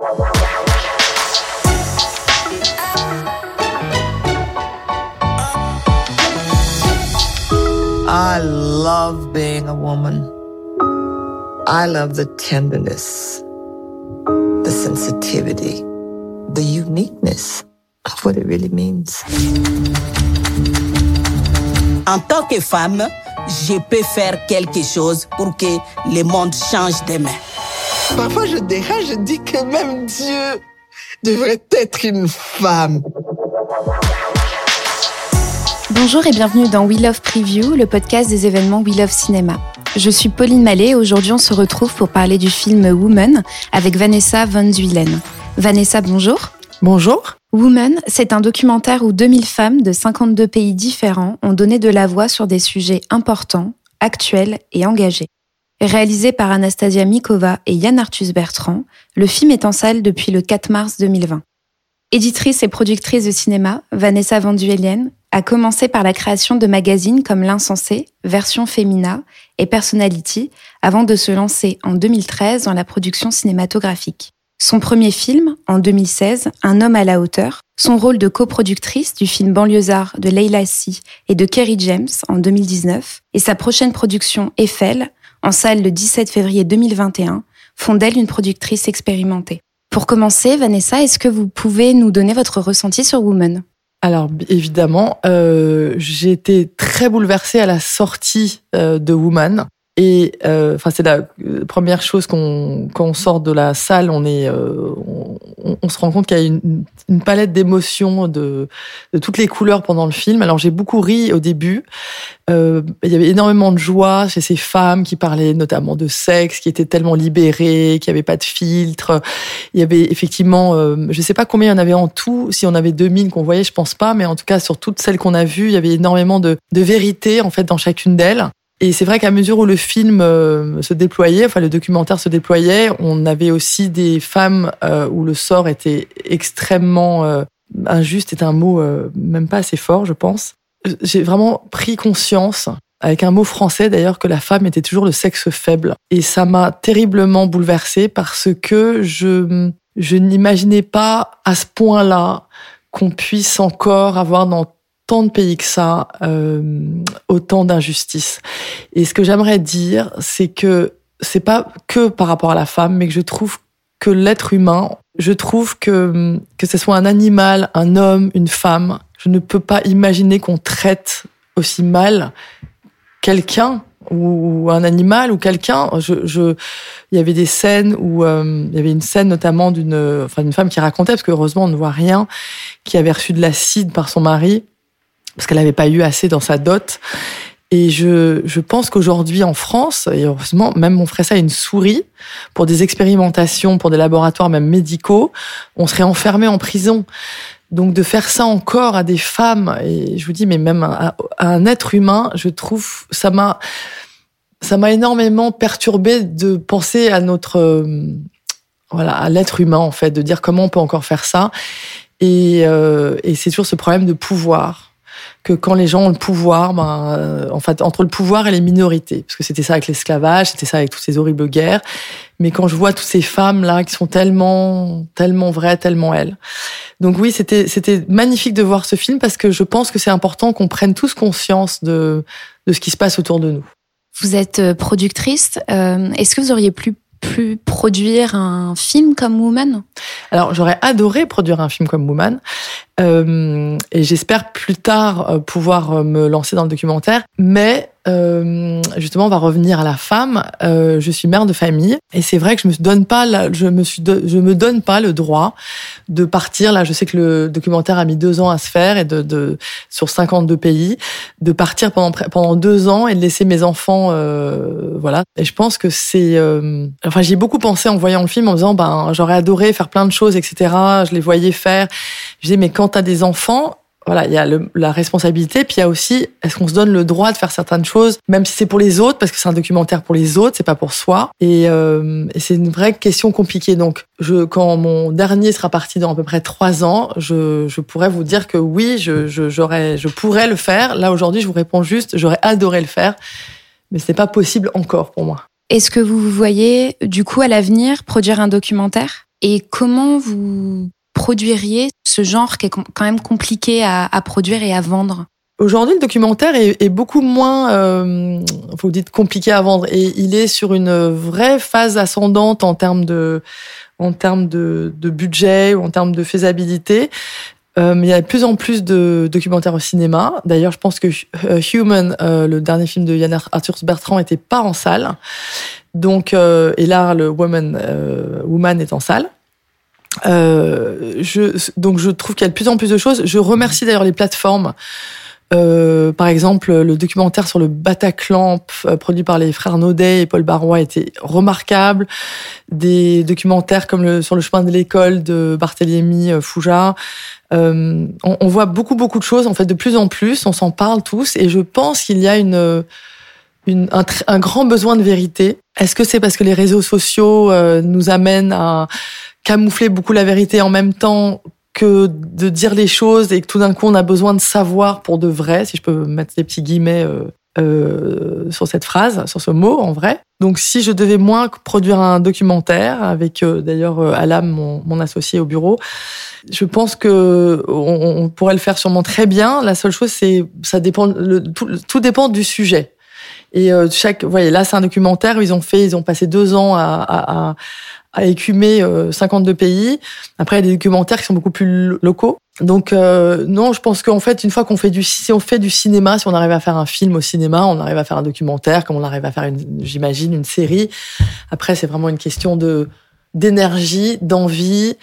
I love being a woman. I love the tenderness, the sensitivity, the uniqueness of what it really means. En tant que femme, je peux faire quelque chose pour que le monde change demain. Parfois, je dérange, je dis que même Dieu devrait être une femme. Bonjour et bienvenue dans We Love Preview, le podcast des événements We Love Cinéma. Je suis Pauline Mallet et aujourd'hui on se retrouve pour parler du film Woman avec Vanessa Von Zuylen. Vanessa, bonjour. Bonjour. Woman, c'est un documentaire où 2000 femmes de 52 pays différents ont donné de la voix sur des sujets importants, actuels et engagés. Réalisé par Anastasia Mikova et Yann Arthus Bertrand, le film est en salle depuis le 4 mars 2020. Éditrice et productrice de cinéma, Vanessa Van Duelienne a commencé par la création de magazines comme L'Insensé, Version Femina et Personality avant de se lancer en 2013 dans la production cinématographique. Son premier film, en 2016, Un homme à la hauteur, son rôle de coproductrice du film Banlieusard de Leila Si et de Kerry James en 2019, et sa prochaine production Eiffel, en salle le 17 février 2021, font d'elle une productrice expérimentée. Pour commencer, Vanessa, est-ce que vous pouvez nous donner votre ressenti sur Woman? Alors évidemment, euh, j'ai été très bouleversée à la sortie euh, de Woman. Et euh, enfin, c'est la première chose qu'on quand on sort de la salle, on est, euh, on, se rend compte qu'il y a une, une palette d'émotions de, de toutes les couleurs pendant le film. Alors j'ai beaucoup ri au début. Euh, il y avait énormément de joie chez ces femmes qui parlaient notamment de sexe, qui étaient tellement libérées, qui n'avaient pas de filtre. Il y avait effectivement, euh, je sais pas combien il y en avait en tout. Si on avait 2000 qu'on voyait, je pense pas, mais en tout cas sur toutes celles qu'on a vues, il y avait énormément de, de vérité en fait dans chacune d'elles. Et c'est vrai qu'à mesure où le film euh, se déployait, enfin le documentaire se déployait, on avait aussi des femmes euh, où le sort était extrêmement euh, injuste, est un mot même pas assez fort, je pense. J'ai vraiment pris conscience, avec un mot français d'ailleurs, que la femme était toujours le sexe faible. Et ça m'a terriblement bouleversée parce que je, je n'imaginais pas à ce point-là qu'on puisse encore avoir dans tant de pays que ça, euh, autant d'injustices. Et ce que j'aimerais dire, c'est que c'est pas que par rapport à la femme, mais que je trouve que l'être humain, je trouve que que ce soit un animal, un homme, une femme, je ne peux pas imaginer qu'on traite aussi mal quelqu'un ou un animal ou quelqu'un. Je, je, il y avait des scènes où euh, il y avait une scène notamment d'une, enfin d'une femme qui racontait parce que heureusement on ne voit rien, qui avait reçu de l'acide par son mari parce qu'elle n'avait pas eu assez dans sa dot. Et je, je pense qu'aujourd'hui en France, et heureusement, même on ferait ça à une souris pour des expérimentations, pour des laboratoires même médicaux, on serait enfermé en prison. Donc de faire ça encore à des femmes, et je vous dis, mais même à, un être humain, je trouve, ça m'a, ça m'a énormément perturbé de penser à notre, voilà, à l'être humain en fait, de dire comment on peut encore faire ça. Et, euh, et c'est toujours ce problème de pouvoir que quand les gens ont le pouvoir, ben, euh, en fait, entre le pouvoir et les minorités, parce que c'était ça avec l'esclavage, c'était ça avec toutes ces horribles guerres. Mais quand je vois toutes ces femmes là qui sont tellement, tellement vraies, tellement elles. Donc oui, c'était c'était magnifique de voir ce film parce que je pense que c'est important qu'on prenne tous conscience de de ce qui se passe autour de nous. Vous êtes productrice. Euh, Est-ce que vous auriez plus pu produire un film comme Woman? Alors j'aurais adoré produire un film comme Woman. Euh, et j'espère plus tard euh, pouvoir me lancer dans le documentaire. Mais euh, justement, on va revenir à la femme. Euh, je suis mère de famille et c'est vrai que je me donne pas, la, je me suis, je me donne pas le droit de partir. Là, je sais que le documentaire a mis deux ans à se faire et de, de sur 52 pays, de partir pendant pendant deux ans et de laisser mes enfants, euh, voilà. Et je pense que c'est, euh, enfin, j'ai beaucoup pensé en voyant le film en me disant, ben, j'aurais adoré faire plein de choses, etc. Je les voyais faire. Je disais, mais quand t'as des enfants, voilà, il y a la responsabilité, puis il y a aussi, est-ce qu'on se donne le droit de faire certaines choses, même si c'est pour les autres, parce que c'est un documentaire pour les autres, c'est pas pour soi. Et, euh, c'est une vraie question compliquée. Donc, quand mon dernier sera parti dans à peu près trois ans, je, pourrais vous dire que oui, je, je pourrais le faire. Là aujourd'hui, je vous réponds juste, j'aurais adoré le faire, mais c'est pas possible encore pour moi. Est-ce que vous vous voyez du coup à l'avenir produire un documentaire? Et comment vous produiriez ce genre qui est quand même compliqué à, produire et à vendre? Aujourd'hui, le documentaire est, beaucoup moins, euh, vous dites compliqué à vendre, et il est sur une vraie phase ascendante en termes de, en termes de, budget ou en termes de faisabilité. Euh, il y a de plus en plus de documentaires au cinéma. D'ailleurs, je pense que euh, Human, le dernier film de Yann Arthur Bertrand, était pas en salle. Donc, et là, le Woman, Woman est en salle. Euh, je, donc je trouve qu'il y a de plus en plus de choses. Je remercie d'ailleurs les plateformes. Euh, par exemple, le documentaire sur le Bataclan euh, produit par les frères Naudet et Paul Barrois était remarquable. Des documentaires comme le, sur le chemin de l'école de Barthélemy euh, Fouja. Euh, on, on, voit beaucoup beaucoup de choses en fait de plus en plus. On s'en parle tous et je pense qu'il y a une, une un, un, grand besoin de vérité. Est-ce que c'est parce que les réseaux sociaux euh, nous amènent à camoufler beaucoup la vérité en même temps que de dire les choses et que tout d'un coup on a besoin de savoir pour de vrai, si je peux mettre des petits guillemets euh, euh, sur cette phrase, sur ce mot en vrai. Donc si je devais moins produire un documentaire avec euh, d'ailleurs euh, Alam, mon, mon, associé au bureau, je pense que on, pourrait le faire sûrement très bien. La seule chose c'est ça dépend tout, tout, dépend du sujet. Et chaque, voyez, là c'est un documentaire. Ils ont fait, ils ont passé deux ans à, à à écumer 52 pays. Après, il y a des documentaires qui sont beaucoup plus locaux. Donc euh, non, je pense qu'en fait, une fois qu'on fait du, si on fait du cinéma, si on arrive à faire un film au cinéma, on arrive à faire un documentaire, comme on arrive à faire, une, j'imagine, une série. Après, c'est vraiment une question de d'énergie, d'envie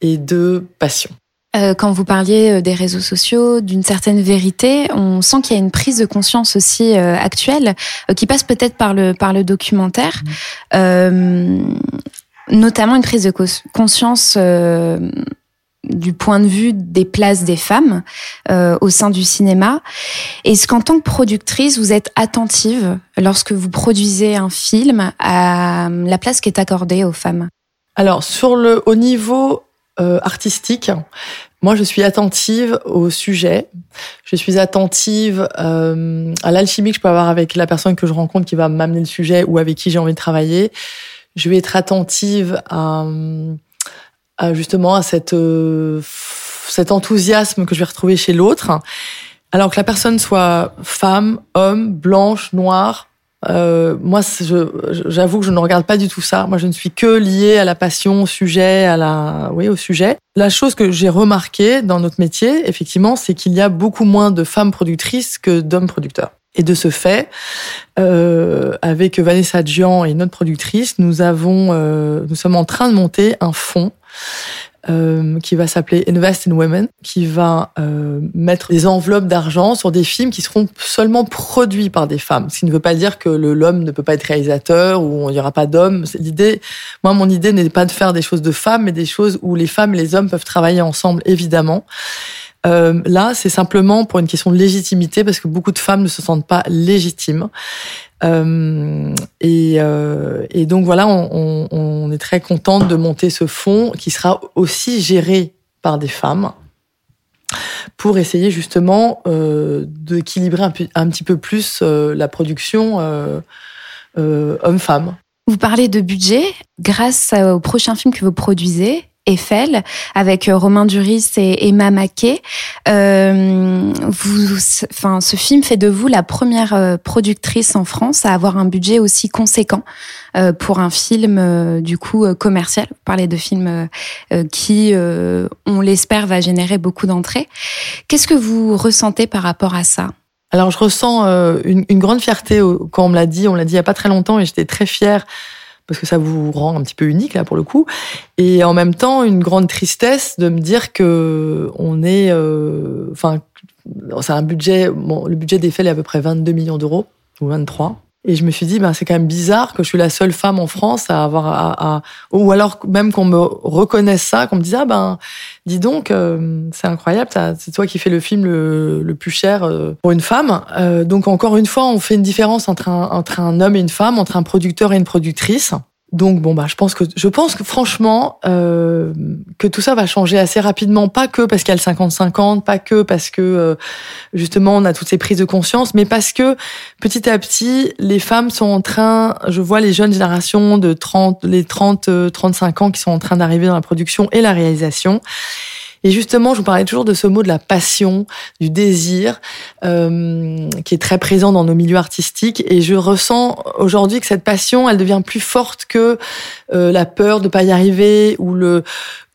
et de passion. Euh, quand vous parliez des réseaux sociaux, d'une certaine vérité, on sent qu'il y a une prise de conscience aussi euh, actuelle euh, qui passe peut-être par le par le documentaire. Mmh notamment une prise de conscience euh, du point de vue des places des femmes euh, au sein du cinéma. Est-ce qu'en tant que productrice, vous êtes attentive lorsque vous produisez un film à la place qui est accordée aux femmes? Alors, sur le, au niveau euh, artistique, moi, je suis attentive au sujet. Je suis attentive à l'alchimie que je peux avoir avec la personne que je rencontre qui va m'amener le sujet ou avec qui j'ai envie de travailler je vais être attentive à, à justement à cette, euh, cet enthousiasme que je vais retrouver chez l'autre. Alors que la personne soit femme, homme, blanche, noire, euh, moi, j'avoue que je ne regarde pas du tout ça. Moi, je ne suis que liée à la passion, au sujet, à la, oui, au sujet. La chose que j'ai remarqué dans notre métier, effectivement, c'est qu'il y a beaucoup moins de femmes productrices que d'hommes producteurs. Et de ce fait, euh, avec Vanessa Gian et notre productrice, nous avons, euh, nous sommes en train de monter un fonds euh, qui va s'appeler Invest in Women, qui va euh, mettre des enveloppes d'argent sur des films qui seront seulement produits par des femmes. Ce qui ne veut pas dire que l'homme ne peut pas être réalisateur ou il n'y aura pas d'hommes. L'idée, moi, mon idée n'est pas de faire des choses de femmes, mais des choses où les femmes et les hommes peuvent travailler ensemble, évidemment. Euh, là, c'est simplement pour une question de légitimité, parce que beaucoup de femmes ne se sentent pas légitimes. Euh, et, euh, et, donc voilà, on, on, est très contente de monter ce fonds qui sera aussi géré par des femmes pour essayer justement euh, d'équilibrer un, un, petit peu plus euh, la production euh, homme-femme. Vous parlez de budget. Grâce au prochain film que vous produisez, Eiffel avec Romain Duris et Emma Mackey. vous, enfin, ce film fait de vous la première productrice en France à avoir un budget aussi conséquent pour un film du coup commercial. Vous parlez de films qui, on l'espère, va générer beaucoup d'entrées. Qu'est-ce que vous ressentez par rapport à ça? Alors je ressens euh, une, une, grande fierté quand on me l'a dit, on l'a dit il y a pas très longtemps et j'étais très fière parce que ça vous rend un petit peu unique là pour le coup. Et en même temps une grande tristesse de me dire que on est euh, enfin c'est un budget le budget d'Eiffel est à peu près 22 millions d'euros ou 23 et je me suis dit, ben, c'est quand même bizarre que je suis la seule femme en France à avoir, à, ou alors même qu'on me reconnaisse ça, qu'on me dise, ah ben, dis donc, euh, c'est incroyable, c'est toi qui fais le film le, le plus cher euh, pour une femme. Euh, donc encore une fois, on fait une différence entre un, entre un homme et une femme, entre un producteur et une productrice. Donc bon bah je pense que je pense que franchement euh, que tout ça va changer assez rapidement, pas que parce qu'il y a le 50-50, pas que parce que euh, justement on a toutes ces prises de conscience, mais parce que petit à petit les femmes sont en train, je vois les jeunes générations de 30 les 30 35 ans qui sont en train d'arriver dans la production et la réalisation. Et justement, je vous parlais toujours de ce mot de la passion, du désir, euh, qui est très présent dans nos milieux artistiques. Et je ressens aujourd'hui que cette passion, elle devient plus forte que euh, la peur de pas y arriver ou le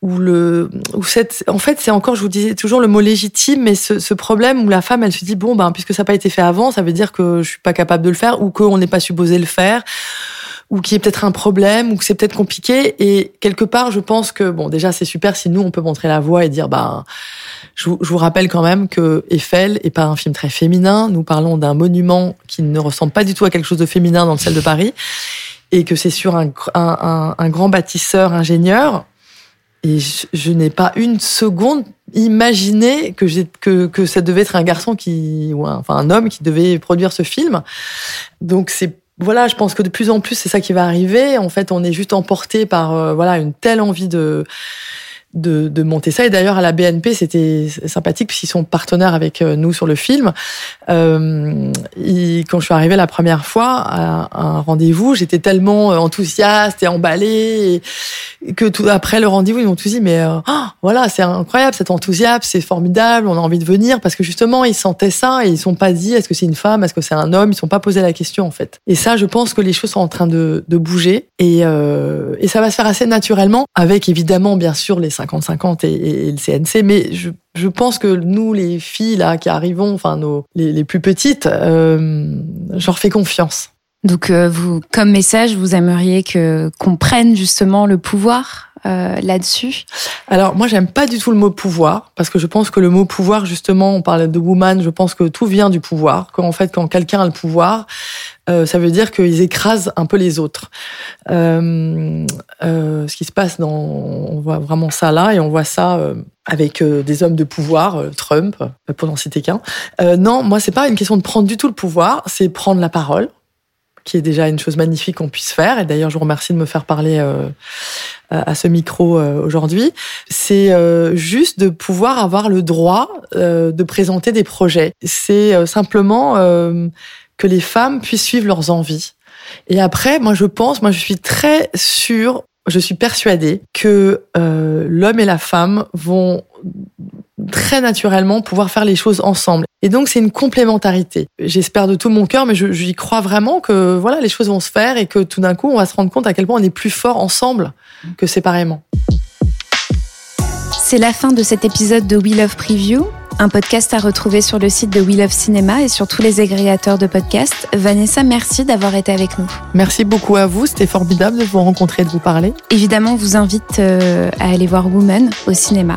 ou le ou cette en fait c'est encore je vous disais toujours le mot légitime mais ce, ce problème où la femme elle se dit bon ben puisque ça n'a pas été fait avant ça veut dire que je suis pas capable de le faire ou qu'on n'est pas supposé le faire ou qui est peut-être un problème ou que c'est peut-être compliqué. Et quelque part, je pense que bon, déjà c'est super si nous on peut montrer la voie et dire bah je, vous rappelle quand même que Eiffel est pas un film très féminin. Nous parlons d'un monument qui ne ressemble pas du tout à quelque chose de féminin dans le ciel de Paris et que c'est sur un, un, un, grand bâtisseur ingénieur. Et je, n'ai pas une seconde imaginé que, que, que ça devait être un garçon qui, ou enfin un homme qui devait produire ce film. Donc c'est voilà, je pense que de plus en plus, c'est ça qui va arriver. En fait, on est juste emporté par euh, voilà une telle envie de de, de monter ça. Et d'ailleurs, à la BNP, c'était sympathique puisqu'ils sont partenaires avec euh, nous sur le film. Euh, quand je suis arrivée la première fois à un rendez-vous, j'étais tellement euh, enthousiaste et emballée que tout après le rendez-vous, ils m'ont tous dit mais euh, oh, voilà, c'est incroyable, cet enthousiasme, c'est formidable, on a envie de venir parce que justement, ils sentaient ça et ils sont pas dit est-ce que c'est une femme, est-ce que c'est un homme, ils sont pas posé la question en fait. Et ça, je pense que les choses sont en train de, de bouger et, euh, et ça va se faire assez naturellement avec évidemment bien sûr les 50-50 et, le CNC, mais je, je, pense que nous, les filles là qui arrivons, enfin nos les, les plus petites, euh, je leur fais confiance. Donc, euh, vous, comme message, vous aimeriez que qu'on prenne justement le pouvoir euh, là-dessus? Alors, moi, j'aime pas du tout le mot pouvoir parce que je pense que le mot pouvoir, justement, on parle de woman, je pense que tout vient du pouvoir. Qu'en fait, quand quelqu'un a le pouvoir, euh, ça veut dire qu'ils écrasent un peu les autres. Ce qui se passe dans, on voit vraiment ça là, et on voit ça avec des hommes de pouvoir, Trump, pour n'en citer qu'un. non, moi c'est pas une question de prendre du tout le pouvoir, c'est prendre la parole, qui est déjà une chose magnifique qu'on puisse faire. Et d'ailleurs, je vous remercie de me faire parler à ce micro aujourd'hui. C'est juste de pouvoir avoir le droit de présenter des projets. C'est simplement que les femmes puissent suivre leurs envies. Et après, moi, je pense, moi, je suis très sûre, je suis persuadée que euh, l'homme et la femme vont très naturellement pouvoir faire les choses ensemble. Et donc, c'est une complémentarité. J'espère de tout mon cœur, mais j'y crois vraiment que voilà, les choses vont se faire et que tout d'un coup, on va se rendre compte à quel point on est plus fort ensemble que séparément. C'est la fin de cet épisode de We Love Preview un podcast à retrouver sur le site de We Love Cinéma et sur tous les agrégateurs de podcasts. Vanessa, merci d'avoir été avec nous. Merci beaucoup à vous, c'était formidable de vous rencontrer et de vous parler. Évidemment, on vous invite euh, à aller voir Woman au cinéma.